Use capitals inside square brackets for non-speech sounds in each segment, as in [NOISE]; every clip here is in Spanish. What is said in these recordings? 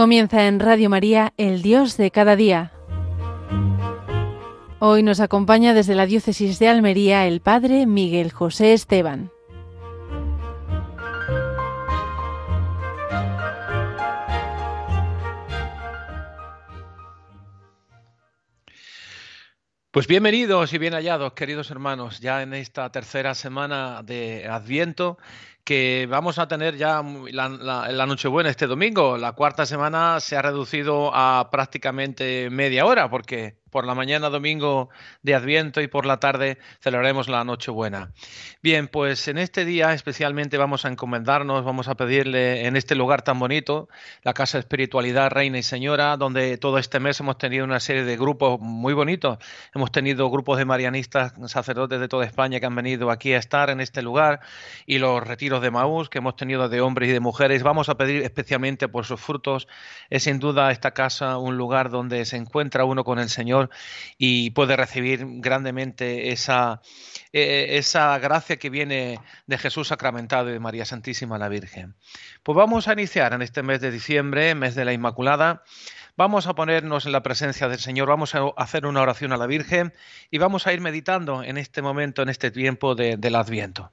Comienza en Radio María, el Dios de cada día. Hoy nos acompaña desde la Diócesis de Almería el Padre Miguel José Esteban. Pues bienvenidos y bien hallados, queridos hermanos, ya en esta tercera semana de Adviento que vamos a tener ya la, la, Nochebuena este domingo. La cuarta semana se ha reducido a prácticamente media hora porque por la mañana domingo de Adviento y por la tarde celebraremos la Nochebuena. Bien, pues en este día especialmente vamos a encomendarnos, vamos a pedirle en este lugar tan bonito, la Casa de Espiritualidad Reina y Señora, donde todo este mes hemos tenido una serie de grupos muy bonitos. Hemos tenido grupos de marianistas, sacerdotes de toda España que han venido aquí a estar en este lugar y los retiros de Maús que hemos tenido de hombres y de mujeres. Vamos a pedir especialmente por sus frutos. Es sin duda esta casa un lugar donde se encuentra uno con el Señor y puede recibir grandemente esa, eh, esa gracia que viene de Jesús sacramentado y de María Santísima la Virgen. Pues vamos a iniciar en este mes de diciembre, mes de la Inmaculada. Vamos a ponernos en la presencia del Señor, vamos a hacer una oración a la Virgen y vamos a ir meditando en este momento, en este tiempo del Adviento.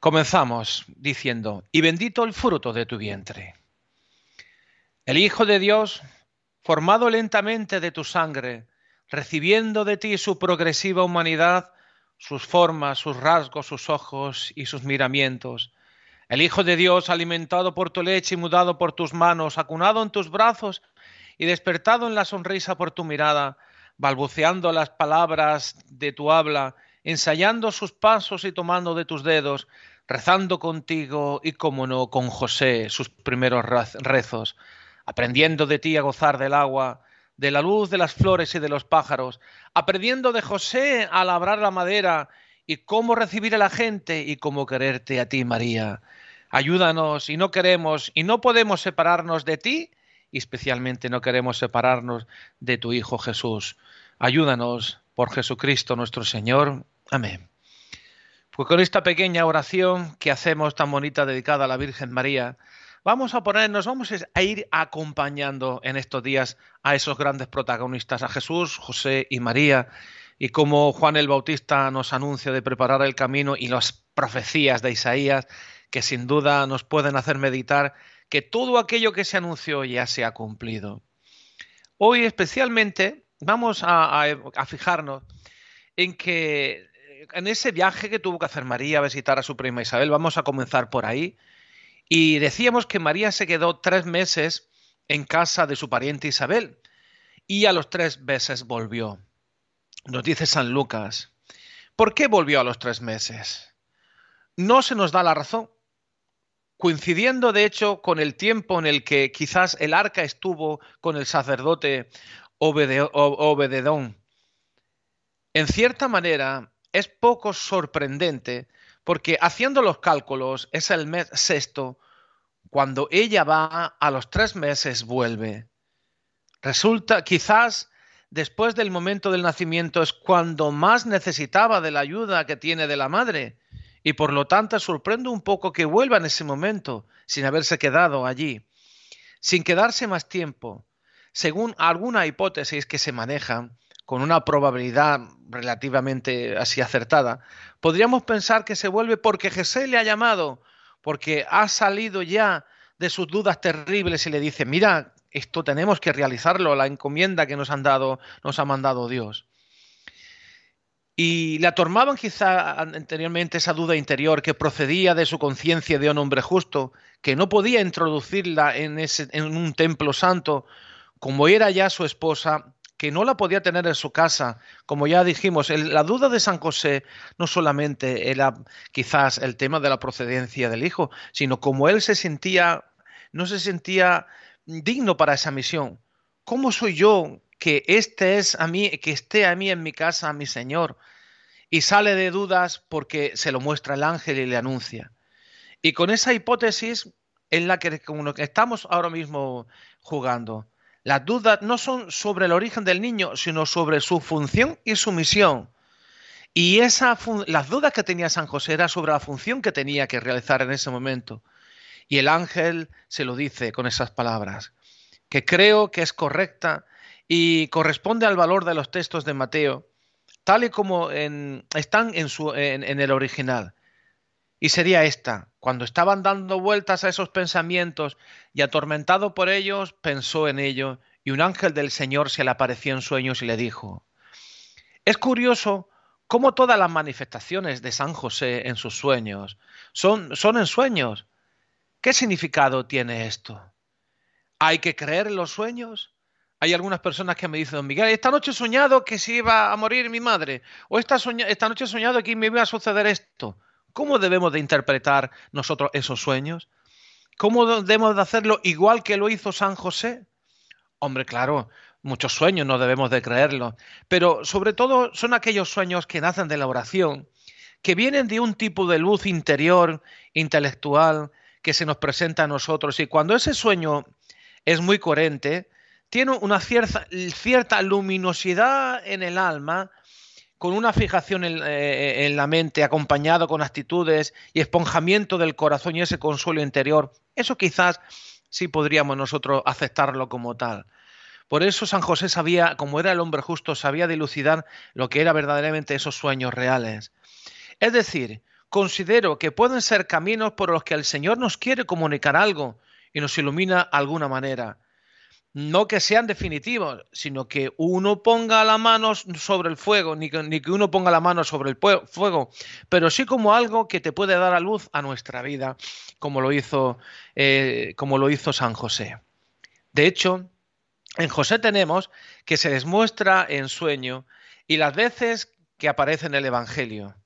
Comenzamos diciendo, y bendito el fruto de tu vientre. El Hijo de Dios formado lentamente de tu sangre, recibiendo de ti su progresiva humanidad, sus formas, sus rasgos, sus ojos y sus miramientos. El Hijo de Dios, alimentado por tu leche y mudado por tus manos, acunado en tus brazos y despertado en la sonrisa por tu mirada, balbuceando las palabras de tu habla, ensayando sus pasos y tomando de tus dedos, rezando contigo y, como no, con José sus primeros rezos aprendiendo de ti a gozar del agua, de la luz de las flores y de los pájaros, aprendiendo de José a labrar la madera y cómo recibir a la gente y cómo quererte a ti, María. Ayúdanos y no queremos y no podemos separarnos de ti y especialmente no queremos separarnos de tu Hijo Jesús. Ayúdanos por Jesucristo nuestro Señor. Amén. Pues con esta pequeña oración que hacemos tan bonita dedicada a la Virgen María, Vamos a ponernos, vamos a ir acompañando en estos días a esos grandes protagonistas, a Jesús, José y María, y como Juan el Bautista nos anuncia de preparar el camino y las profecías de Isaías, que sin duda nos pueden hacer meditar que todo aquello que se anunció ya se ha cumplido. Hoy especialmente vamos a, a fijarnos en que en ese viaje que tuvo que hacer María a visitar a su prima Isabel, vamos a comenzar por ahí, y decíamos que María se quedó tres meses en casa de su pariente Isabel y a los tres meses volvió. Nos dice San Lucas. ¿Por qué volvió a los tres meses? No se nos da la razón, coincidiendo de hecho con el tiempo en el que quizás el arca estuvo con el sacerdote Obededón. En cierta manera, es poco sorprendente porque haciendo los cálculos es el mes sexto, cuando ella va a los tres meses vuelve. Resulta, quizás después del momento del nacimiento es cuando más necesitaba de la ayuda que tiene de la madre, y por lo tanto sorprende un poco que vuelva en ese momento, sin haberse quedado allí, sin quedarse más tiempo. Según alguna hipótesis que se maneja, con una probabilidad relativamente así acertada, podríamos pensar que se vuelve porque Jesús le ha llamado, porque ha salido ya de sus dudas terribles y le dice, mira, esto tenemos que realizarlo, la encomienda que nos han dado, nos ha mandado Dios. Y le atormaban quizá anteriormente esa duda interior que procedía de su conciencia de un hombre justo, que no podía introducirla en, ese, en un templo santo, como era ya su esposa, que no la podía tener en su casa. Como ya dijimos, la duda de San José no solamente era quizás el tema de la procedencia del hijo, sino como él se sentía, no se sentía digno para esa misión. ¿Cómo soy yo que este es a mí, que esté a mí en mi casa, mi Señor? Y sale de dudas porque se lo muestra el ángel y le anuncia. Y con esa hipótesis en la que estamos ahora mismo jugando. Las dudas no son sobre el origen del niño, sino sobre su función y su misión. Y esa las dudas que tenía San José eran sobre la función que tenía que realizar en ese momento. Y el ángel se lo dice con esas palabras. que creo que es correcta y corresponde al valor de los textos de Mateo, tal y como están en el original. Y sería esta, cuando estaban dando vueltas a esos pensamientos y atormentado por ellos, pensó en ello, y un ángel del Señor se le apareció en sueños y le dijo, es curioso cómo todas las manifestaciones de San José en sus sueños son, son en sueños. ¿Qué significado tiene esto? ¿Hay que creer en los sueños? Hay algunas personas que me dicen, don Miguel, esta noche he soñado que se iba a morir mi madre, o esta, esta noche he soñado que me iba a suceder esto. ¿Cómo debemos de interpretar nosotros esos sueños? ¿Cómo debemos de hacerlo igual que lo hizo San José? Hombre, claro, muchos sueños no debemos de creerlo, pero sobre todo son aquellos sueños que nacen de la oración, que vienen de un tipo de luz interior, intelectual, que se nos presenta a nosotros. Y cuando ese sueño es muy coherente, tiene una cierta, cierta luminosidad en el alma, con una fijación eh, en, la mente, acompañado con actitudes y esponjamiento del corazón y ese consuelo interior, eso quizás sí podríamos nosotros aceptarlo como tal. Por eso San José sabía, como era el hombre justo, sabía dilucidar lo que era verdaderamente esos sueños reales. Es decir, considero que pueden ser caminos por los que el Señor nos quiere comunicar algo y nos ilumina de alguna manera no que sean definitivos, sino que uno ponga la mano sobre el fuego, ni que, uno ponga la mano sobre el fuego, pero sí como algo que te puede dar a luz a nuestra vida, como lo hizo, eh, como lo hizo San José. De hecho, en José tenemos que se les muestra en sueño y las veces que aparece en el Evangelio.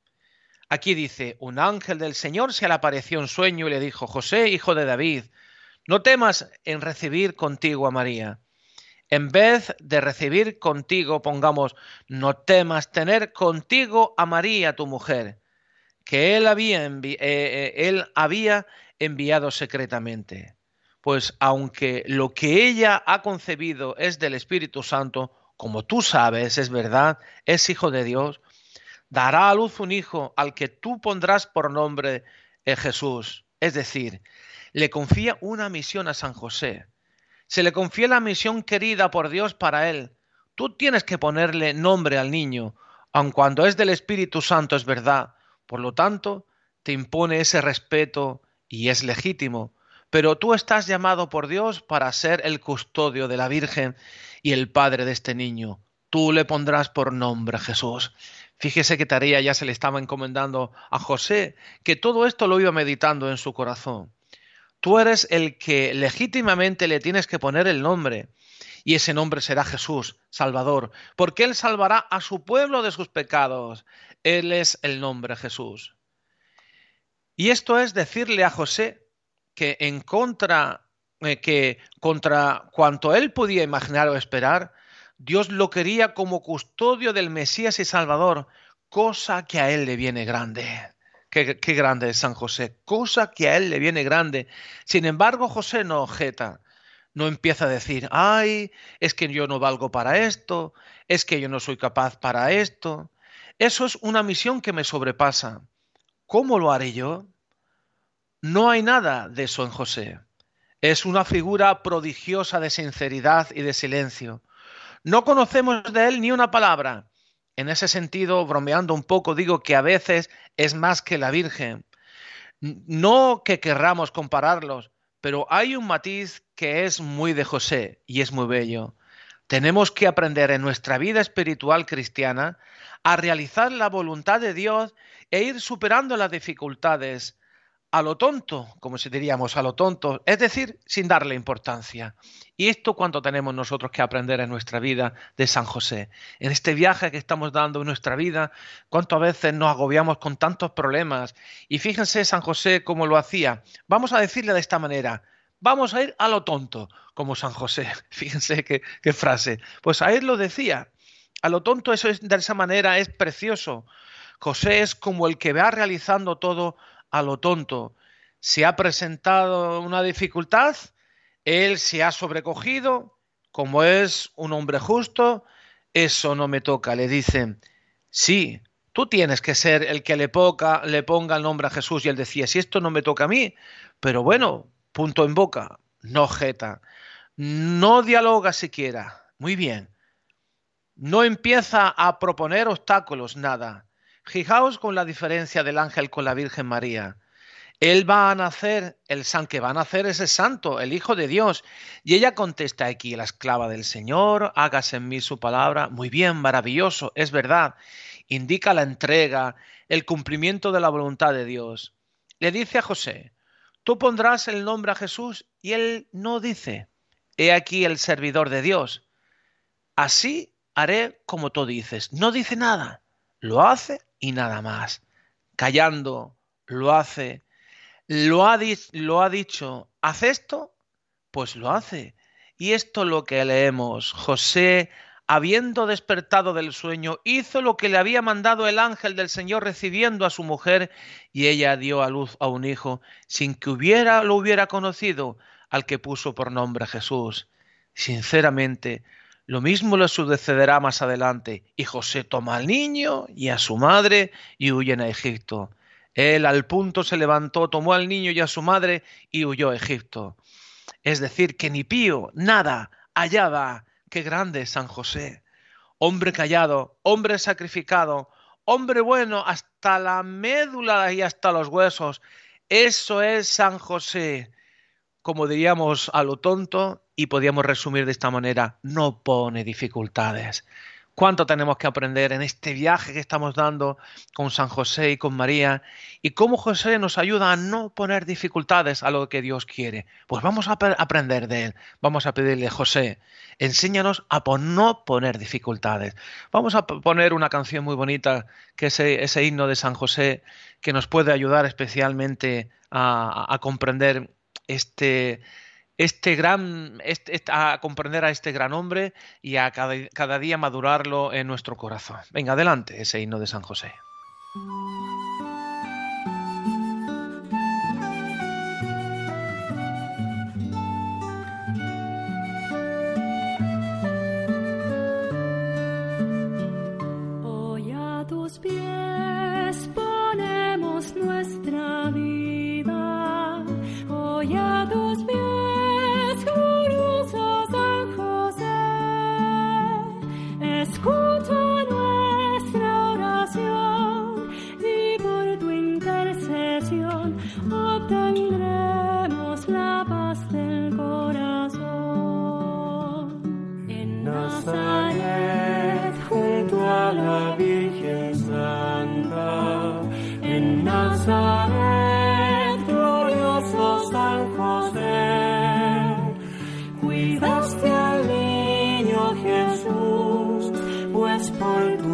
Aquí dice, un ángel del Señor se le apareció en sueño y le dijo, José, hijo de David, no temas en recibir contigo a María. En vez de recibir contigo, pongamos, no temas tener contigo a María, tu mujer, que él había, eh, eh, él había enviado secretamente. Pues aunque lo que ella ha concebido es del Espíritu Santo, como tú sabes, es verdad, es hijo de Dios, dará a luz un hijo al que tú pondrás por nombre Jesús. Es decir, le confía una misión a San José. Se le confía la misión querida por Dios para él. Tú tienes que ponerle nombre al niño, aun cuando es del Espíritu Santo es verdad. Por lo tanto, te impone ese respeto y es legítimo. Pero tú estás llamado por Dios para ser el custodio de la Virgen y el padre de este niño. Tú le pondrás por nombre Jesús. Fíjese que tarea ya se le estaba encomendando a José, que todo esto lo iba meditando en su corazón. Tú eres el que legítimamente le tienes que poner el nombre. Y ese nombre será Jesús, Salvador, porque Él salvará a su pueblo de sus pecados. Él es el nombre Jesús. Y esto es decirle a José que en contra, eh, que contra cuanto él podía imaginar o esperar, Dios lo quería como custodio del Mesías y Salvador, cosa que a él le viene grande. Qué, grande es San José, cosa que a él le viene grande. Sin embargo, José no objeta, no empieza a decir, ay, es que yo no valgo para esto, es que yo no soy capaz para esto. Eso es una misión que me sobrepasa. ¿Cómo lo haré yo? No hay nada de eso en José. Es una figura prodigiosa de sinceridad y de silencio. No conocemos de él ni una palabra, en ese sentido, bromeando un poco, digo que a veces es más que la Virgen. No que querramos compararlos, pero hay un matiz que es muy de José y es muy bello. Tenemos que aprender en nuestra vida espiritual cristiana a realizar la voluntad de Dios e ir superando las dificultades a lo tonto, como si diríamos a lo tonto, es decir, sin darle importancia. Y esto cuando tenemos nosotros que aprender en nuestra vida de San José. En este viaje que estamos dando en nuestra vida, cuántas veces nos agobiamos con tantos problemas. Y fíjense San José cómo lo hacía. Vamos a decirle de esta manera, vamos a ir a lo tonto, como San José. [LAUGHS] Fíjense qué, qué frase. Pues a él lo decía. A lo tonto eso es, de esa manera es precioso. José es como el que va realizando todo a lo tonto. Se ha presentado una dificultad, él se ha sobrecogido, como es un hombre justo, eso no me toca. Le dicen, sí, tú tienes que ser el que le, ponga, le ponga el nombre a Jesús. Y él decía, si esto no me toca a mí, pero bueno, punto en boca, no jeta, No dialoga siquiera. Muy bien. No empieza a proponer obstáculos, nada. Fijaos con la diferencia del ángel con la Virgen María. Él va a nacer, el san que va a nacer es el santo, el Hijo de Dios. Y ella contesta aquí, la esclava del Señor, hágase en mí su palabra. Muy bien, maravilloso, es verdad. Indica la entrega, el cumplimiento de la voluntad de Dios. Le dice a José, tú pondrás el nombre a Jesús y él no dice, he aquí el servidor de Dios. Así haré como tú dices. No dice nada, lo hace y nada más. Callando, lo hace lo ha, lo ha dicho, haz esto, pues lo hace. Y esto es lo que leemos. José, habiendo despertado del sueño, hizo lo que le había mandado el ángel del Señor recibiendo a su mujer, y ella dio a luz a un hijo, sin que hubiera lo hubiera conocido al que puso por nombre Jesús. Sinceramente, lo mismo le sucederá más adelante. Y José toma al niño y a su madre y huyen a Egipto. Él al punto se levantó, tomó al niño y a su madre y huyó a Egipto. Es decir, que ni pío, nada, allá va. Qué grande San José. Hombre callado, hombre sacrificado, hombre bueno hasta la médula y hasta los huesos. Eso es San José. Como diríamos a lo tonto, y podríamos resumir de esta manera, no pone dificultades cuánto tenemos que aprender en este viaje que estamos dando con San José y con María y cómo José nos ayuda a no poner dificultades a lo que Dios quiere. Pues vamos a aprender de él, vamos a pedirle, José, enséñanos a no poner dificultades. Vamos a poner una canción muy bonita, que es ese himno de San José, que nos puede ayudar especialmente a, a comprender este este gran, este, a comprender a este gran hombre y a cada, cada día madurarlo en nuestro corazón. Venga, adelante, ese himno de San José. Qué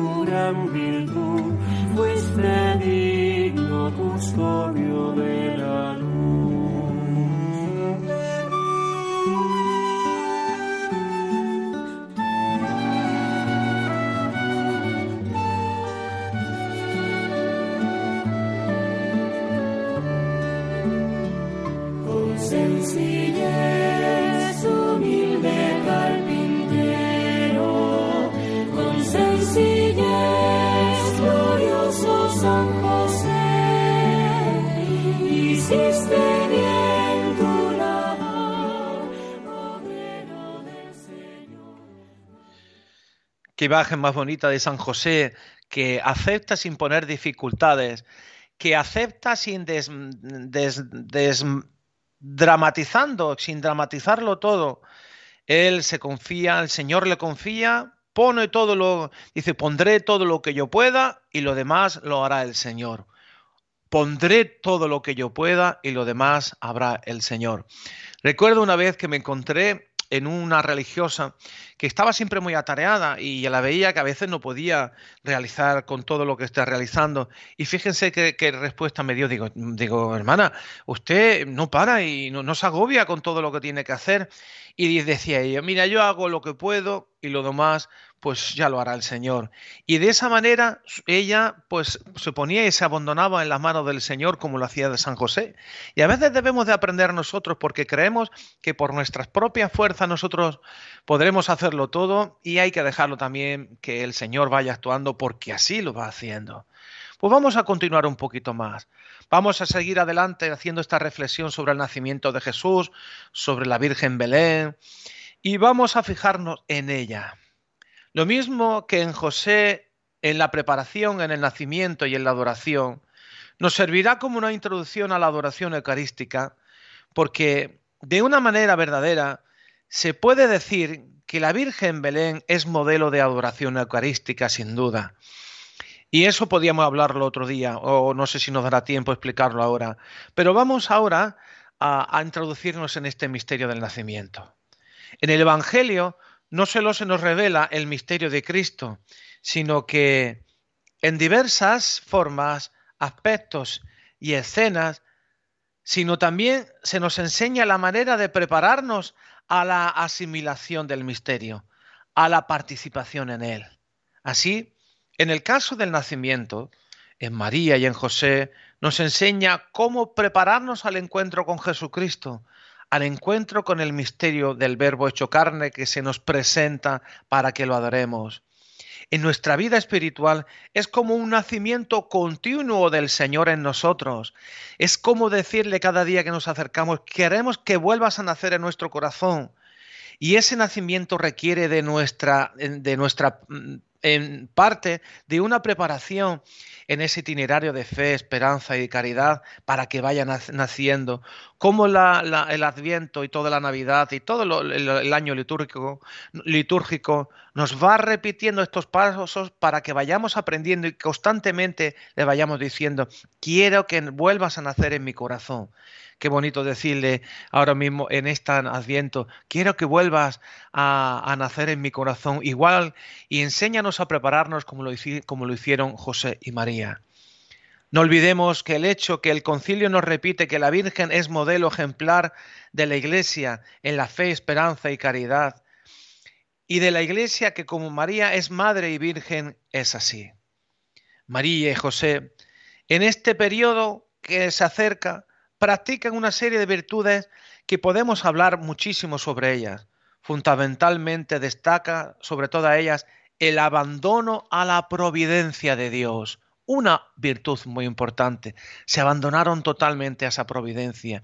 imagen más bonita de San José, que acepta sin poner dificultades, que acepta sin dramatizando, sin dramatizarlo todo. Él se confía, el Señor le confía, pone todo lo, dice, pondré todo lo que yo pueda y lo demás lo hará el Señor. Pondré todo lo que yo pueda y lo demás habrá el Señor. Recuerdo una vez que me encontré en una religiosa que estaba siempre muy atareada y la veía que a veces no podía realizar con todo lo que está realizando. Y fíjense qué, respuesta me dio. Digo, digo, hermana, usted no para y no, no se agobia con todo lo que tiene que hacer. Y decía ella, mira, yo hago lo que puedo y lo demás pues ya lo hará el Señor. Y de esa manera ella pues se ponía y se abandonaba en las manos del Señor como lo hacía de San José. Y a veces debemos de aprender nosotros porque creemos que por nuestras propias fuerzas nosotros podremos hacerlo todo y hay que dejarlo también que el Señor vaya actuando porque así lo va haciendo. Pues vamos a continuar un poquito más. Vamos a seguir adelante haciendo esta reflexión sobre el nacimiento de Jesús, sobre la Virgen Belén, y vamos a fijarnos en ella. Lo mismo que en José, en la preparación, en el nacimiento y en la adoración, nos servirá como una introducción a la adoración eucarística, porque de una manera verdadera se puede decir que la Virgen Belén es modelo de adoración eucarística, sin duda. Y eso podíamos hablarlo otro día, o no sé si nos dará tiempo explicarlo ahora. Pero vamos ahora a, a introducirnos en este misterio del nacimiento. En el Evangelio no solo se nos revela el misterio de Cristo, sino que en diversas formas, aspectos y escenas, sino también se nos enseña la manera de prepararnos a la asimilación del misterio, a la participación en él. Así, en el caso del nacimiento, en María y en José, nos enseña cómo prepararnos al encuentro con Jesucristo, al encuentro con el misterio del Verbo hecho carne que se nos presenta para que lo adoremos. En nuestra vida espiritual es como un nacimiento continuo del Señor en nosotros. Es como decirle cada día que nos acercamos, queremos que vuelvas a nacer en nuestro corazón. Y ese nacimiento requiere de nuestra, de nuestra mm, en parte de una preparación en ese itinerario de fe, esperanza y caridad para que vayan naciendo, como el Adviento y toda la Navidad y todo el, año litúrgico, litúrgico nos va repitiendo estos pasos para que vayamos aprendiendo y constantemente le vayamos diciendo, quiero que vuelvas a nacer en mi corazón. Qué bonito decirle ahora mismo en este adviento, quiero que vuelvas a, nacer en mi corazón igual y enséñanos a prepararnos como lo, como lo hicieron José y María. No olvidemos que el hecho que el concilio nos repite que la Virgen es modelo ejemplar de la Iglesia en la fe, esperanza y caridad, y de la Iglesia que como María es madre y virgen, es así. María y José, en este periodo que se acerca, practican una serie de virtudes que podemos hablar muchísimo sobre ellas. Fundamentalmente destaca sobre todas ellas el abandono a la providencia de Dios. Una virtud muy importante. Se abandonaron totalmente a esa providencia,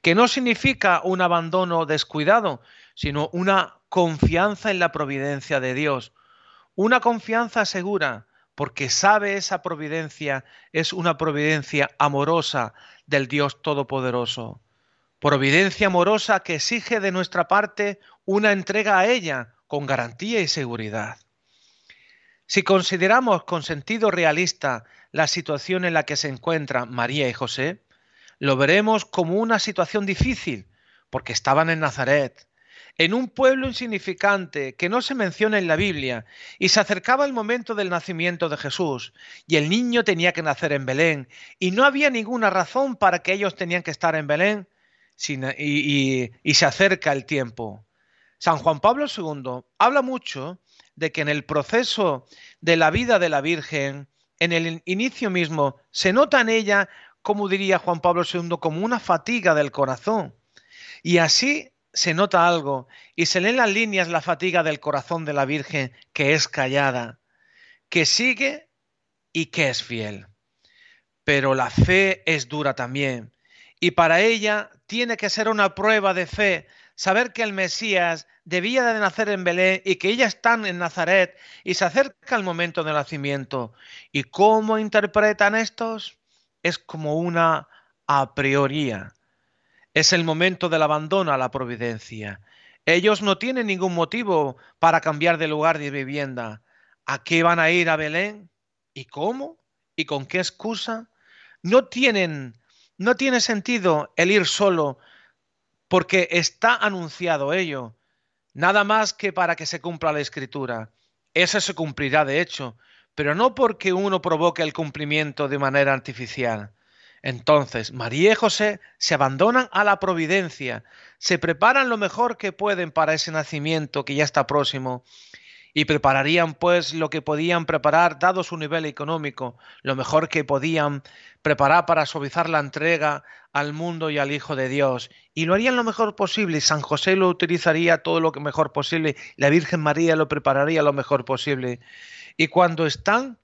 que no significa un abandono descuidado, sino una confianza en la providencia de Dios. Una confianza segura, porque sabe esa providencia es una providencia amorosa del Dios Todopoderoso. Providencia amorosa que exige de nuestra parte una entrega a ella con garantía y seguridad. Si consideramos con sentido realista la situación en la que se encuentran María y José, lo veremos como una situación difícil, porque estaban en Nazaret, en un pueblo insignificante que no se menciona en la Biblia, y se acercaba el momento del nacimiento de Jesús, y el niño tenía que nacer en Belén, y no había ninguna razón para que ellos tenían que estar en Belén, y, y se acerca el tiempo. San Juan Pablo II habla mucho de que en el proceso de la vida de la Virgen, en el inicio mismo, se nota en ella, como diría Juan Pablo II, como una fatiga del corazón. Y así se nota algo y se leen las líneas la fatiga del corazón de la Virgen que es callada, que sigue y que es fiel. Pero la fe es dura también y para ella tiene que ser una prueba de fe saber que el Mesías debía de nacer en Belén y que ella está en Nazaret y se acerca el momento del nacimiento. ¿Y cómo interpretan estos? Es como una a prioría es el momento del abandono a la providencia. Ellos no tienen ningún motivo para cambiar de lugar de vivienda. ¿A qué van a ir a Belén? ¿Y cómo? ¿Y con qué excusa? No tienen, no tiene sentido el ir solo porque está anunciado ello. Nada más que para que se cumpla la escritura. Eso se cumplirá de hecho, pero no porque uno provoque el cumplimiento de manera artificial. Entonces, María y José se abandonan a la providencia, se preparan lo mejor que pueden para ese nacimiento que ya está próximo y prepararían pues lo que podían preparar dado su nivel económico, lo mejor que podían preparar para suavizar la entrega al mundo y al Hijo de Dios. Y lo harían lo mejor posible. San José lo utilizaría todo lo que mejor posible. La Virgen María lo prepararía lo mejor posible. Y cuando están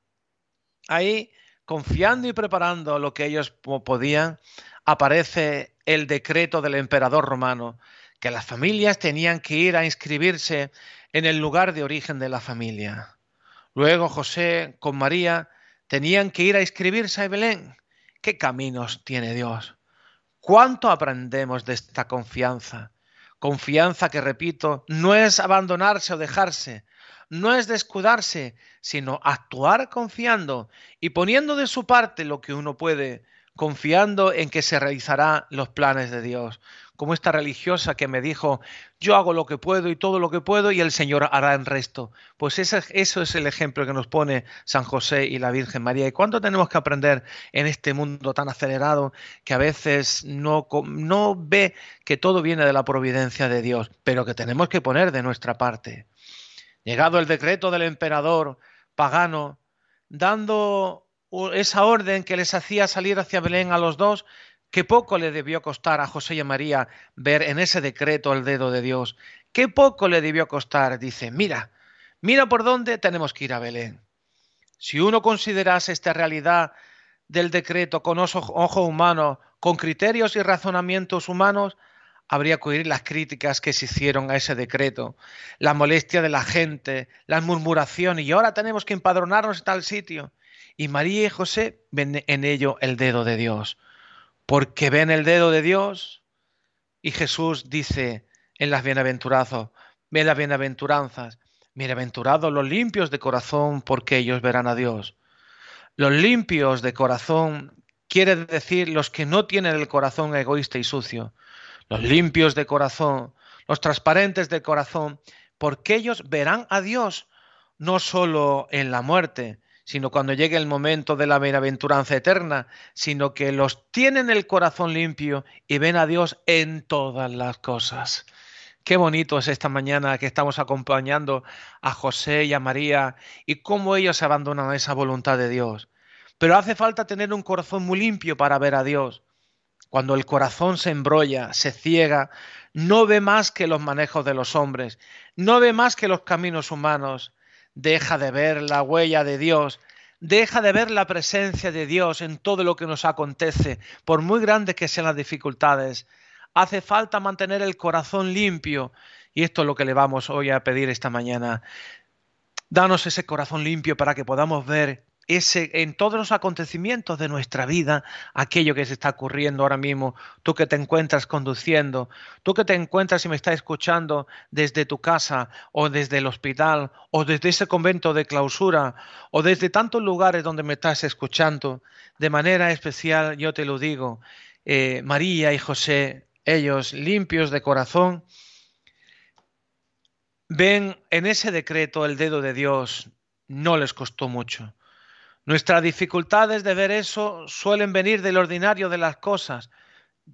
ahí confiando y preparando lo que ellos podían, aparece el decreto del emperador romano, que las familias tenían que ir a inscribirse en el lugar de origen de la familia. Luego José con María tenían que ir a inscribirse a Belén. ¿Qué caminos tiene Dios? ¿Cuánto aprendemos de esta confianza? Confianza que, repito, no es abandonarse o dejarse, no es descuidarse, sino actuar confiando y poniendo de su parte lo que uno puede, confiando en que se realizarán los planes de Dios como esta religiosa que me dijo, yo hago lo que puedo y todo lo que puedo y el Señor hará el resto. Pues ese, eso es el ejemplo que nos pone San José y la Virgen María. ¿Y cuánto tenemos que aprender en este mundo tan acelerado que a veces no, no ve que todo viene de la providencia de Dios, pero que tenemos que poner de nuestra parte? Llegado el decreto del emperador pagano, dando esa orden que les hacía salir hacia Belén a los dos, Qué poco le debió costar a José y a María ver en ese decreto el dedo de Dios. Qué poco le debió costar. Dice, mira, mira por dónde tenemos que ir a Belén. Si uno considerase esta realidad del decreto con ojo, humano, con criterios y razonamientos humanos, habría que oír las críticas que se hicieron a ese decreto, la molestia de la gente, las murmuraciones, y ahora tenemos que empadronarnos en tal sitio. Y María y José ven en ello el dedo de Dios porque ven el dedo de Dios. Y Jesús dice en las bienaventuranzas, ven las bienaventuranzas, bienaventurados los limpios de corazón, porque ellos verán a Dios. Los limpios de corazón quiere decir los que no tienen el corazón egoísta y sucio. Los limpios de corazón, los transparentes de corazón, porque ellos verán a Dios no solo en la muerte, sino cuando llegue el momento de la bienaventuranza eterna, sino que los tienen el corazón limpio y ven a Dios en todas las cosas. Qué bonito es esta mañana que estamos acompañando a José y a María y cómo ellos abandonan esa voluntad de Dios. Pero hace falta tener un corazón muy limpio para ver a Dios. Cuando el corazón se embrolla, se ciega, no ve más que los manejos de los hombres, no ve más que los caminos humanos, deja de ver la huella de Dios, deja de ver la presencia de Dios en todo lo que nos acontece, por muy grandes que sean las dificultades. Hace falta mantener el corazón limpio y esto es lo que le vamos hoy a pedir esta mañana. Danos ese corazón limpio para que podamos ver en todos los acontecimientos de nuestra vida, aquello que se está ocurriendo ahora mismo, tú que te encuentras conduciendo, tú que te encuentras y me estás escuchando desde tu casa o desde el hospital o desde ese convento de clausura o desde tantos lugares donde me estás escuchando, de manera especial yo te lo digo, eh, María y José, ellos limpios de corazón, ven en ese decreto el dedo de Dios, no les costó mucho Nuestras dificultades de ver eso suelen venir del ordinario de las cosas,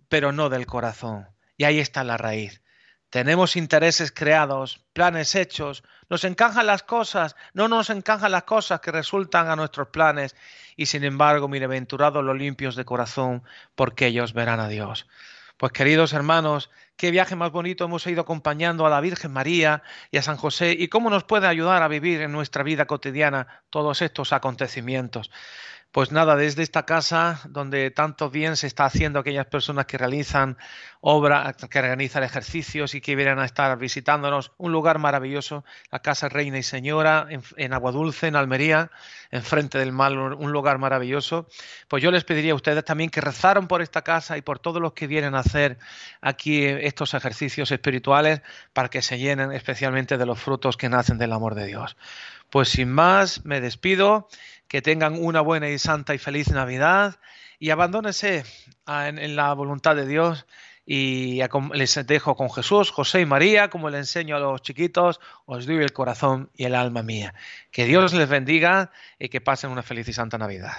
pero no del corazón. Y ahí está la raíz. Tenemos intereses creados, planes hechos, nos encajan las cosas, no nos encajan las cosas que resultan a nuestros planes, y sin embargo, bienaventurados los limpios de corazón, porque ellos verán a Dios. Pues queridos hermanos, qué viaje más bonito hemos ido acompañando a la Virgen María y a San José y cómo nos puede ayudar a vivir en nuestra vida cotidiana todos estos acontecimientos. Pues nada, desde esta casa donde tanto bien se está haciendo aquellas personas que realizan obra, que realizan ejercicios y que vienen a estar visitándonos, un lugar maravilloso, la Casa Reina y Señora en, en Aguadulce, en Almería, enfrente del mar, un lugar maravilloso. Pues yo les pediría a ustedes también que rezaran por esta casa y por todos los que vienen a hacer aquí estos ejercicios espirituales para que se llenen especialmente de los frutos que nacen del amor de Dios. Pues sin más, me despido que tengan una buena y santa y feliz Navidad y abandónense en, la voluntad de Dios y les dejo con Jesús, José y María, como le enseño a los chiquitos, os doy el corazón y el alma mía. Que Dios les bendiga y que pasen una feliz y santa Navidad.